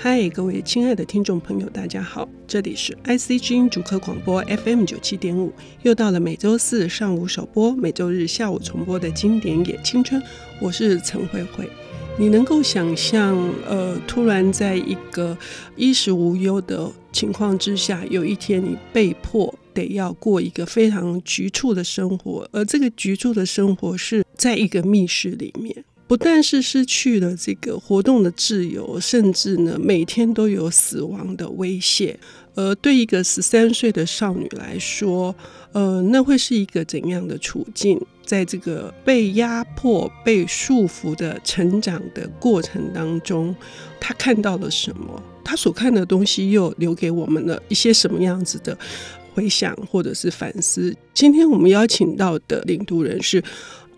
嗨，各位亲爱的听众朋友，大家好，这里是 IC 之音主客广播 FM 九七点五，又到了每周四上午首播、每周日下午重播的经典也青春，我是陈慧慧。你能够想象，呃，突然在一个衣食无忧的情况之下，有一天你被迫得要过一个非常局促的生活，而这个局促的生活是在一个密室里面。不但是失去了这个活动的自由，甚至呢，每天都有死亡的威胁。而对一个十三岁的少女来说，呃，那会是一个怎样的处境？在这个被压迫、被束缚的成长的过程当中，她看到了什么？她所看的东西又留给我们了一些什么样子的回想或者是反思？今天我们邀请到的领读人是。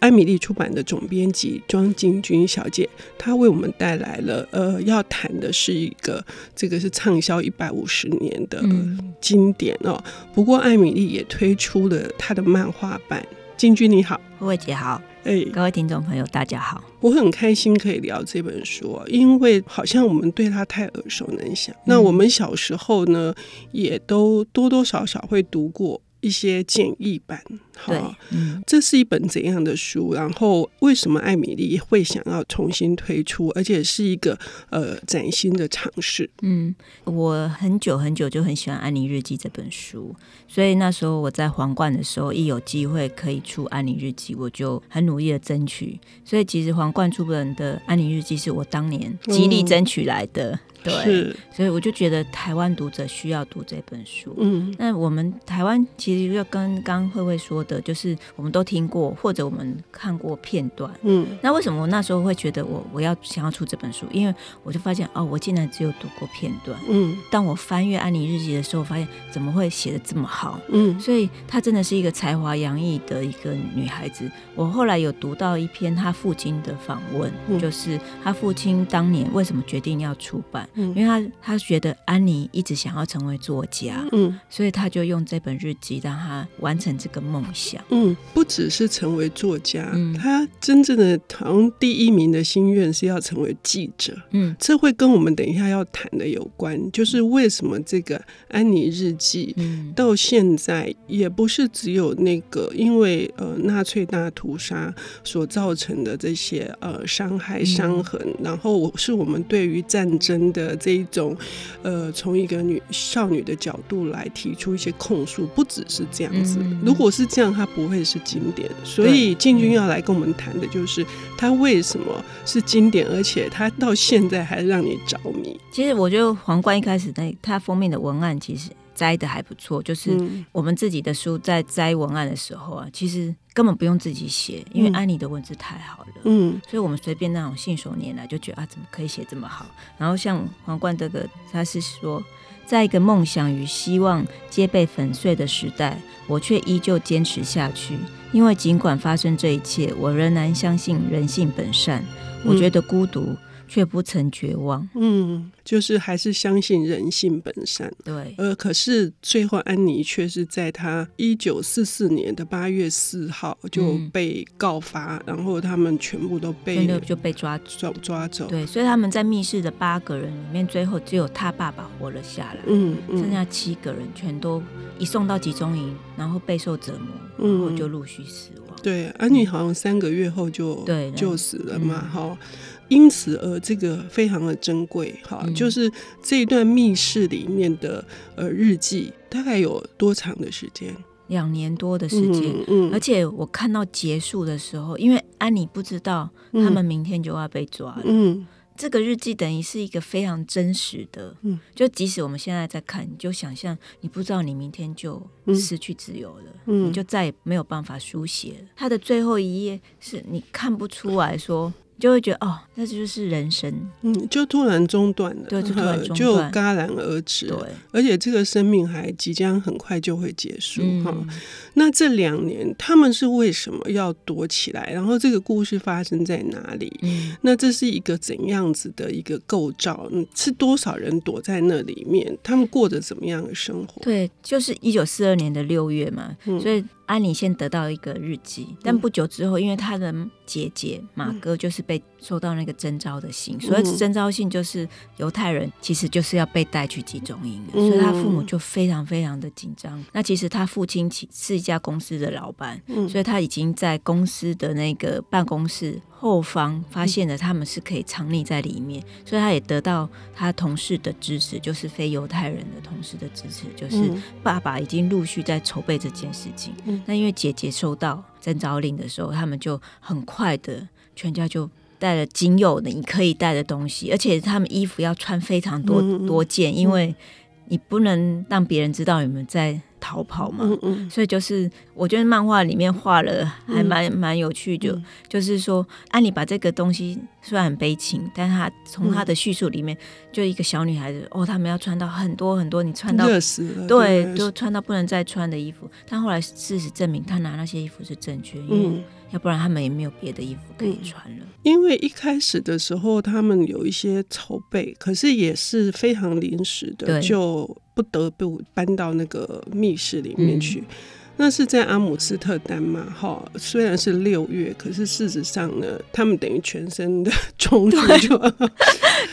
艾米丽出版的总编辑庄金君小姐，她为我们带来了呃，要谈的是一个这个是畅销一百五十年的经典哦。不过艾米丽也推出了她的漫画版。金君你好，慧慧姐好，哎，各位听众朋友大家好，我很开心可以聊这本书，因为好像我们对她太耳熟能详。嗯、那我们小时候呢，也都多多少少会读过一些简易版。好，嗯，这是一本怎样的书？然后为什么艾米丽会想要重新推出，而且是一个呃崭新的尝试？嗯，我很久很久就很喜欢《安妮日记》这本书，所以那时候我在皇冠的时候，一有机会可以出《安妮日记》，我就很努力的争取。所以其实皇冠出版的《安妮日记》是我当年极力争取来的。嗯、对，所以我就觉得台湾读者需要读这本书。嗯，那我们台湾其实就跟刚慧慧说的。就是我们都听过或者我们看过片段，嗯，那为什么我那时候会觉得我我要想要出这本书？因为我就发现哦，我竟然只有读过片段，嗯，当我翻阅安妮日记的时候，发现怎么会写的这么好，嗯，所以她真的是一个才华洋溢的一个女孩子。我后来有读到一篇她父亲的访问，嗯，就是她父亲当年为什么决定要出版，嗯，因为他他觉得安妮一直想要成为作家，嗯，所以他就用这本日记让她完成这个梦想。嗯，不只是成为作家，嗯、他真正的好像第一名的心愿是要成为记者。嗯，这会跟我们等一下要谈的有关，就是为什么这个安妮日记到现在也不是只有那个因为呃纳粹大屠杀所造成的这些呃伤害伤痕，嗯、然后是我们对于战争的这一种呃从一个女少女的角度来提出一些控诉，不只是这样子。嗯、如果是这样。它不会是经典，所以进军要来跟我们谈的就是它为什么是经典，而且它到现在还让你着迷。其实我觉得皇冠一开始那它封面的文案其实摘的还不错，就是我们自己的书在摘文案的时候啊，其实根本不用自己写，因为安妮的文字太好了，嗯，所以我们随便那种信手拈来就觉得啊，怎么可以写这么好？然后像皇冠这个，他是说。在一个梦想与希望皆被粉碎的时代，我却依旧坚持下去。因为尽管发生这一切，我仍然相信人性本善。我觉得孤独。却不曾绝望，嗯，就是还是相信人性本善，对，呃，可是最后安妮却是在她一九四四年的八月四号就被告发，嗯、然后他们全部都被就被抓抓抓走，对，所以他们在密室的八个人里面，最后只有他爸爸活了下来，嗯，嗯，剩下七个人全都一送到集中营，然后备受折磨，然后就陆续死亡。嗯、对，安妮好像三个月后就对就死了嘛，哈、嗯。因此而这个非常的珍贵，哈，嗯、就是这一段密室里面的呃日记，大概有多长的时间？两年多的时间，嗯，嗯，而且我看到结束的时候，因为安妮不知道他们明天就要被抓了，嗯，这个日记等于是一个非常真实的，嗯，就即使我们现在在看，你就想象你不知道你明天就失去自由了，嗯，你就再也没有办法书写了。他的最后一页是你看不出来说。就会觉得哦，那就是人生，嗯，就突然中断了，对，就突然中断，就戛然而止，对，而且这个生命还即将很快就会结束哈。嗯、那这两年他们是为什么要躲起来？然后这个故事发生在哪里？嗯，那这是一个怎样子的一个构造？嗯，是多少人躲在那里面？他们过着怎么样的生活？对，就是一九四二年的六月嘛，嗯、所以。安妮先得到一个日记，但不久之后，因为她的姐姐马哥就是被收到那个征召的信，所以征召信就是犹太人其实就是要被带去集中营，所以他父母就非常非常的紧张。那其实他父亲其是一家公司的老板，所以他已经在公司的那个办公室后方发现了他们是可以藏匿在里面，所以他也得到他同事的支持，就是非犹太人的同事的支持，就是爸爸已经陆续在筹备这件事情。那因为姐姐收到征召令的时候，他们就很快的，全家就带了仅有的你可以带的东西，而且他们衣服要穿非常多多件，因为你不能让别人知道你们在逃跑嘛。所以就是我觉得漫画里面画了还蛮蛮有趣，就就是说安妮把这个东西虽然很悲情，但是她从她的叙述里面，就一个小女孩子哦，他们要穿到很多很多，你穿到热死了，对，就穿到不能再穿的衣服。但后来事实证明，他拿那些衣服是正确，因为要不然他们也没有别的衣服可以穿了。因为一开始的时候，他们有一些筹备，可是也是非常临时的，就不得不搬到那个密室里面去。嗯那是在阿姆斯特丹嘛，哈，虽然是六月，可是事实上呢，他们等于全身的冲突就对，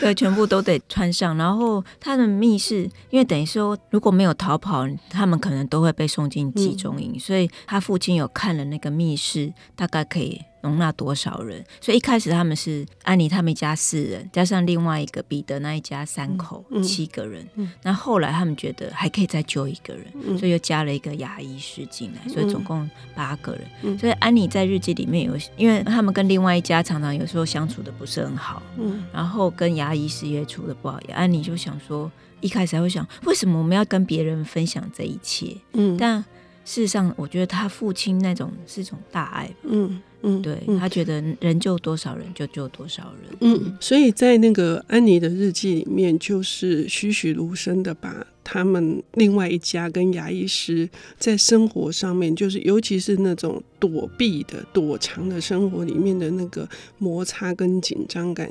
对，全部都得穿上。然后他的密室，因为等于说如果没有逃跑，他们可能都会被送进集中营，嗯、所以他父亲有看了那个密室，大概可以。容纳多少人？所以一开始他们是安妮他们一家四人，加上另外一个彼得那一家三口，嗯、七个人。那、嗯、后，后来他们觉得还可以再救一个人，嗯、所以又加了一个牙医师进来，所以总共八个人。嗯、所以安妮在日记里面有，因为他们跟另外一家常常有时候相处的不是很好，嗯、然后跟牙医师也处的不好。安妮就想说，一开始还会想，为什么我们要跟别人分享这一切？嗯，但事实上，我觉得他父亲那种是一种大爱。嗯。嗯，对，他觉得人救多少人就救多少人。嗯，所以在那个安妮的日记里面，就是栩栩如生的把他们另外一家跟牙医师在生活上面，就是尤其是那种躲避的躲藏的生活里面的那个摩擦跟紧张感。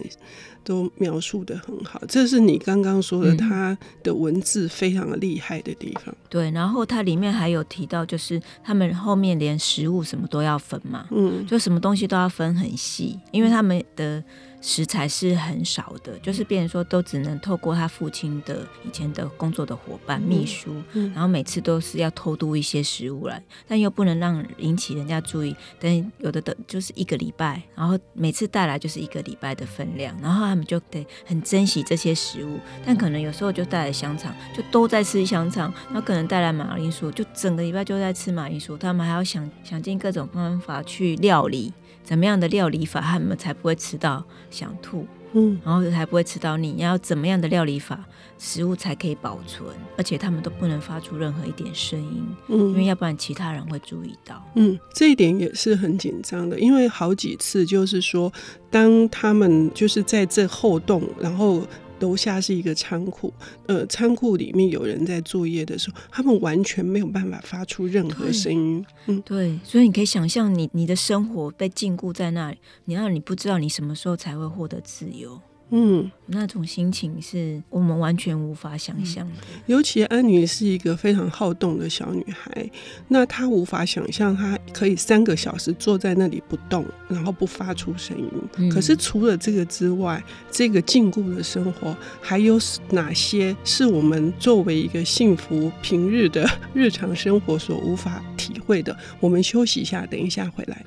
都描述的很好，这是你刚刚说的，他的文字非常的厉害的地方。嗯。对，然后它里面还有提到，就是他们后面连食物什么都要分嘛，嗯，就什么东西都要分很细，因为他们的。食材是很少的，就是变成说都只能透过他父亲的以前的工作的伙伴秘书，然后每次都是要偷渡一些食物来，但又不能让引起人家注意。等有的等就是一个礼拜，然后每次带来就是一个礼拜的分量，然后他们就得很珍惜这些食物。但可能有时候就带来香肠，就都在吃香肠，然后可能带来马铃薯，就整个礼拜就在吃马铃薯。他们还要想想尽各种方法去料理。怎么样的料理法，他们才不会吃到想吐，嗯，然后才不会吃到腻。要怎么样的料理法，食物才可以保存，而且他们都不能发出任何一点声音，嗯，因为要不然其他人会注意到。嗯，这一点也是很紧张的，因为好几次就是说，当他们就是在这后洞，然后。楼下是一个仓库，呃，仓库里面有人在作业的时候，他们完全没有办法发出任何声音。对嗯，对，所以你可以想象，你你的生活被禁锢在那里，你让你不知道你什么时候才会获得自由。嗯，那种心情是我们完全无法想象的。尤其安妮是一个非常好动的小女孩，那她无法想象她可以三个小时坐在那里不动，然后不发出声音。嗯、可是除了这个之外，这个禁锢的生活还有哪些是我们作为一个幸福平日的日常生活所无法体会的？我们休息一下，等一下回来。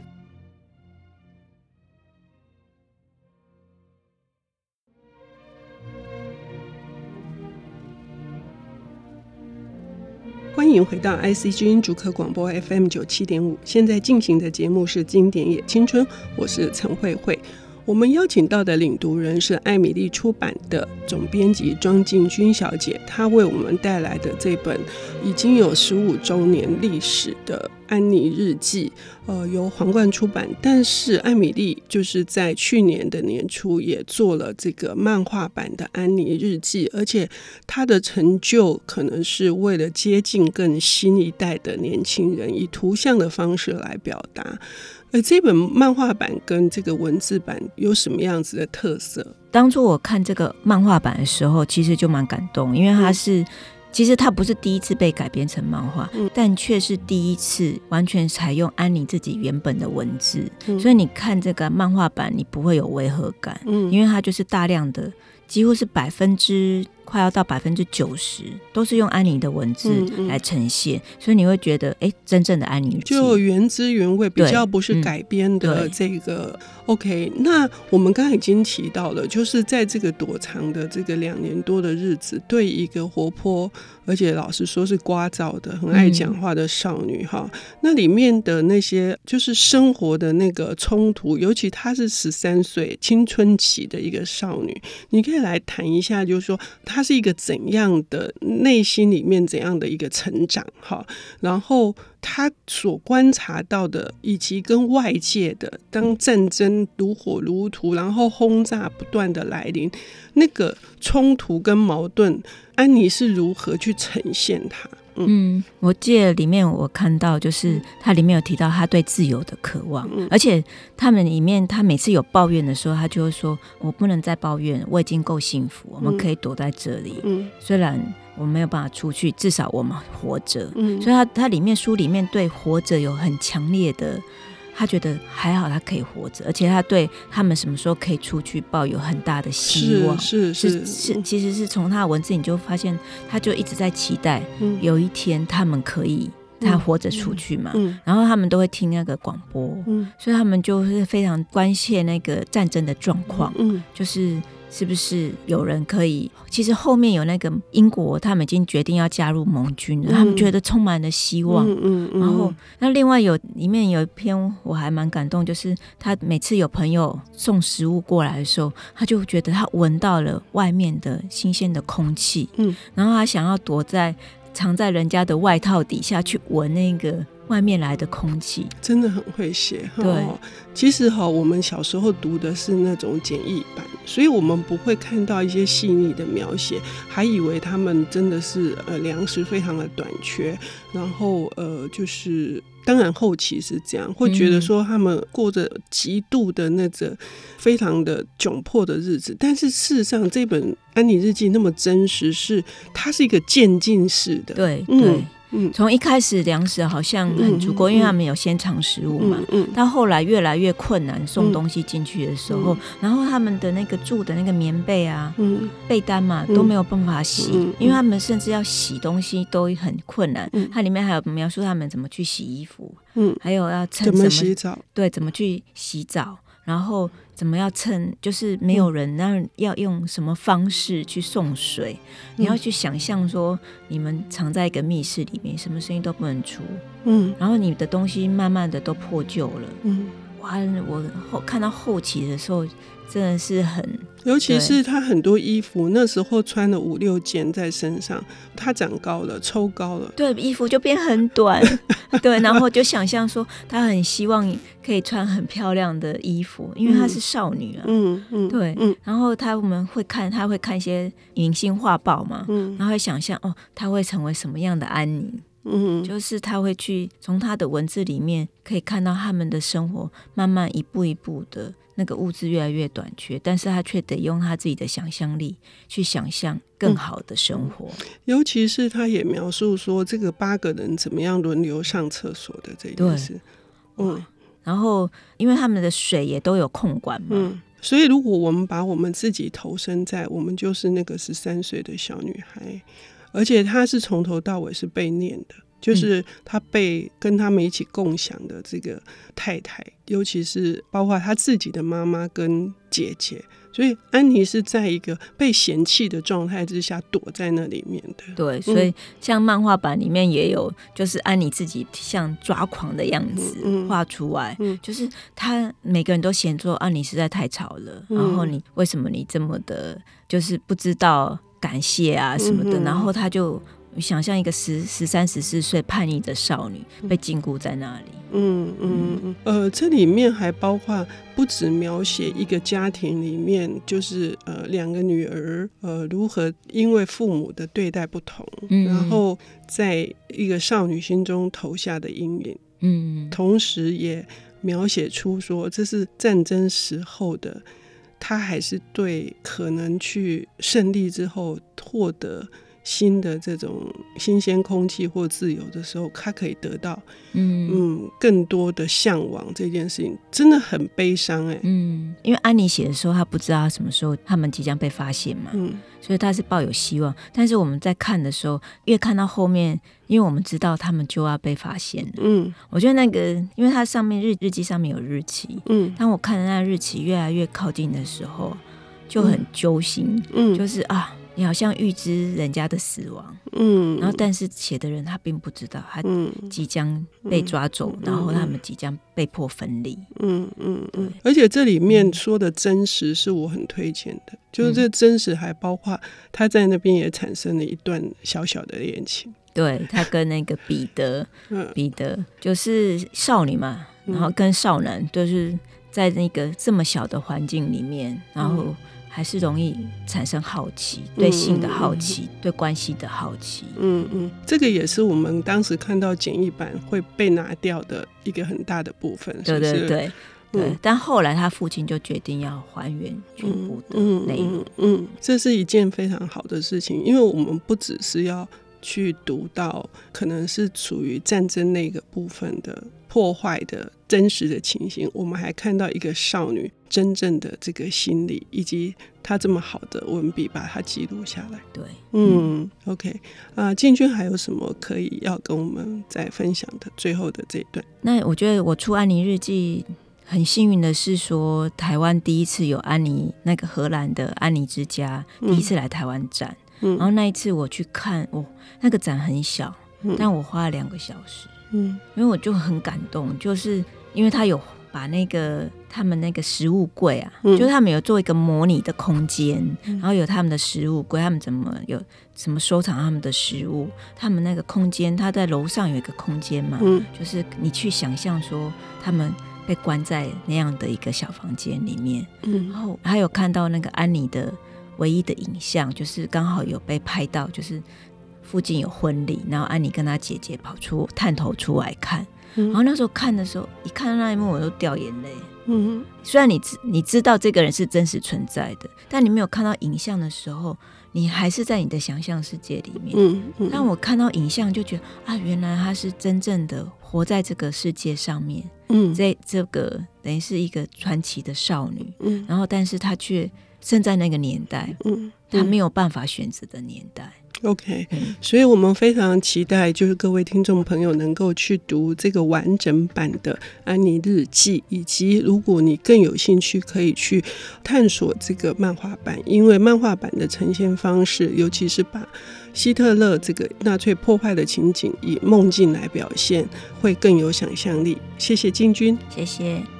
欢迎回到 IC 之音主客广播 FM 九七点五，现在进行的节目是《经典也青春》，我是陈慧慧。我们邀请到的领读人是艾米丽出版的总编辑庄静君小姐，她为我们带来的这本已经有十五周年历史的。安妮日记，呃，由皇冠出版。但是艾米丽就是在去年的年初也做了这个漫画版的安妮日记，而且她的成就可能是为了接近更新一代的年轻人，以图像的方式来表达。而这本漫画版跟这个文字版有什么样子的特色？当初我看这个漫画版的时候，其实就蛮感动，因为它是。其实它不是第一次被改编成漫画，嗯、但却是第一次完全采用安妮自己原本的文字，嗯、所以你看这个漫画版，你不会有违和感，嗯，因为它就是大量的，几乎是百分之。快要到百分之九十都是用安妮的文字来呈现，嗯嗯、所以你会觉得，哎、欸，真正的安妮就原汁原味，比较不是改编的这个。嗯、OK，那我们刚才已经提到了，就是在这个躲藏的这个两年多的日子，对一个活泼而且老实说是聒噪的、很爱讲话的少女哈，那里面的那些就是生活的那个冲突，尤其她是十三岁青春期的一个少女，你可以来谈一下，就是说她。是一个怎样的内心里面怎样的一个成长哈，然后他所观察到的，以及跟外界的，当战争如火如荼，然后轰炸不断的来临，那个冲突跟矛盾，安妮是如何去呈现它？嗯，我记得里面我看到，就是他里面有提到他对自由的渴望，嗯、而且他们里面他每次有抱怨的时候，他就会说：“我不能再抱怨，我已经够幸福，我们可以躲在这里。嗯、虽然我没有办法出去，至少我们活着。嗯”所以他他里面书里面对活着有很强烈的。他觉得还好，他可以活着，而且他对他们什么时候可以出去抱有很大的希望。是是是，是，是，其实是从他的文字你就发现，他就一直在期待有一天他们可以他活着出去嘛。嗯嗯嗯、然后他们都会听那个广播，嗯、所以他们就是非常关切那个战争的状况，嗯、就是。是不是有人可以？其实后面有那个英国，他们已经决定要加入盟军了。嗯、他们觉得充满了希望。嗯嗯嗯、然后，那另外有里面有一篇我还蛮感动，就是他每次有朋友送食物过来的时候，他就觉得他闻到了外面的新鲜的空气。嗯，然后他想要躲在藏在人家的外套底下去闻那个。外面来的空气真的很会写。对，其实哈，我们小时候读的是那种简易版，所以我们不会看到一些细腻的描写，还以为他们真的是呃粮食非常的短缺，然后呃就是当然后期是这样，会觉得说他们过着极度的那个非常的窘迫的日子，但是事实上这本安妮日记那么真实，是它是一个渐进式的，对对。嗯嗯，从一开始粮食好像很足够，因为他们有先藏食物嘛。嗯，到、嗯、后来越来越困难，送东西进去的时候，嗯、然后他们的那个住的那个棉被啊、嗯、被单嘛都没有办法洗，嗯、因为他们甚至要洗东西都很困难。嗯、它里面还有描述他们怎么去洗衣服，嗯，还有要趁，怎么洗澡，对，怎么去洗澡。然后怎么要趁就是没有人，那要用什么方式去送水？嗯、你要去想象说，你们藏在一个密室里面，什么声音都不能出。嗯，然后你的东西慢慢的都破旧了。嗯，哇，我后看到后期的时候。真的是很，尤其是他很多衣服那时候穿了五六件在身上，他长高了，抽高了，对，衣服就变很短，对，然后就想象说他很希望可以穿很漂亮的衣服，因为她是少女啊，嗯嗯，对，嗯，然后他我们会看，他会看一些明星画报嘛，嗯，然后会想象哦，他会成为什么样的安妮，嗯，就是他会去从他的文字里面可以看到他们的生活慢慢一步一步的。那个物质越来越短缺，但是他却得用他自己的想象力去想象更好的生活。嗯、尤其是他也描述说，这个八个人怎么样轮流上厕所的这件事。嗯，然后因为他们的水也都有控管嘛，嗯，所以如果我们把我们自己投身在，我们就是那个十三岁的小女孩，而且他是从头到尾是被念的。就是他被跟他们一起共享的这个太太，尤其是包括他自己的妈妈跟姐姐，所以安妮是在一个被嫌弃的状态之下躲在那里面的。对，所以像漫画版里面也有，就是安妮自己像抓狂的样子画出来，嗯嗯、就是他每个人都嫌说安妮实在太吵了，嗯、然后你为什么你这么的，就是不知道感谢啊什么的，嗯、然后他就。想象一个十十三十四岁叛逆的少女被禁锢在那里。嗯嗯嗯。呃，这里面还包括不止描写一个家庭里面，就是呃两个女儿呃如何因为父母的对待不同，嗯、然后在一个少女心中投下的阴影。嗯。同时也描写出说，这是战争时候的，他还是对可能去胜利之后获得。新的这种新鲜空气或自由的时候，他可以得到嗯嗯更多的向往。这件事情真的很悲伤哎、欸。嗯，因为安妮写的时候，他不知道什么时候他们即将被发现嘛。嗯，所以他是抱有希望。但是我们在看的时候，越看到后面，因为我们知道他们就要被发现了。嗯，我觉得那个，因为它上面日日记上面有日期。嗯，当我看的那日期越来越靠近的时候，就很揪心。嗯，就是啊。你好像预知人家的死亡，嗯，然后但是写的人他并不知道，他即将被抓走，嗯、然后他们即将被迫分离，嗯嗯嗯。而且这里面说的真实是我很推荐的，嗯、就是这真实还包括他在那边也产生了一段小小的恋情，对他跟那个彼得，嗯、彼得就是少女嘛，然后跟少男就是在那个这么小的环境里面，然后。嗯还是容易产生好奇，对性的好奇，嗯、对关系的好奇。嗯嗯，这个也是我们当时看到简易版会被拿掉的一个很大的部分。是是对对对、嗯、对。但后来他父亲就决定要还原全部的内容。嗯，嗯，这是一件非常好的事情，因为我们不只是要去读到可能是处于战争那个部分的破坏的真实的情形，我们还看到一个少女真正的这个心理，以及她这么好的文笔把它记录下来。对，嗯，嗯，OK，啊，建军还有什么可以要跟我们再分享的？最后的这一段，那我觉得我出安妮日记很幸运的是说，台湾第一次有安妮那个荷兰的安妮之家第一次来台湾展，嗯，然后那一次我去看，哦，那个展很小，嗯，但我花了两个小时。嗯，因为我就很感动，就是因为他有把那个他们那个食物柜啊，嗯、就是他们有做一个模拟的空间，嗯、然后有他们的食物柜，他们怎么有什么收藏他们的食物，他们那个空间，他在楼上有一个空间嘛，嗯、就是你去想象说他们被关在那样的一个小房间里面，嗯，然后还有看到那个安妮的唯一的影像，就是刚好有被拍到，就是。附近有婚礼，然后安妮跟她姐姐跑出探头出来看，嗯、然后那时候看的时候，一看到那一幕我都掉眼泪。嗯，虽然你知你知道这个人是真实存在的，但你没有看到影像的时候，你还是在你的想象世界里面。嗯嗯。当我看到影像，就觉得啊，原来她是真正的活在这个世界上面。嗯，这这个等于是一个传奇的少女。嗯，然后但是她却生在那个年代。嗯，她没有办法选择的年代。OK，所以我们非常期待，就是各位听众朋友能够去读这个完整版的《安妮日记》，以及如果你更有兴趣，可以去探索这个漫画版，因为漫画版的呈现方式，尤其是把希特勒这个纳粹破坏的情景以梦境来表现，会更有想象力。谢谢进军，谢谢。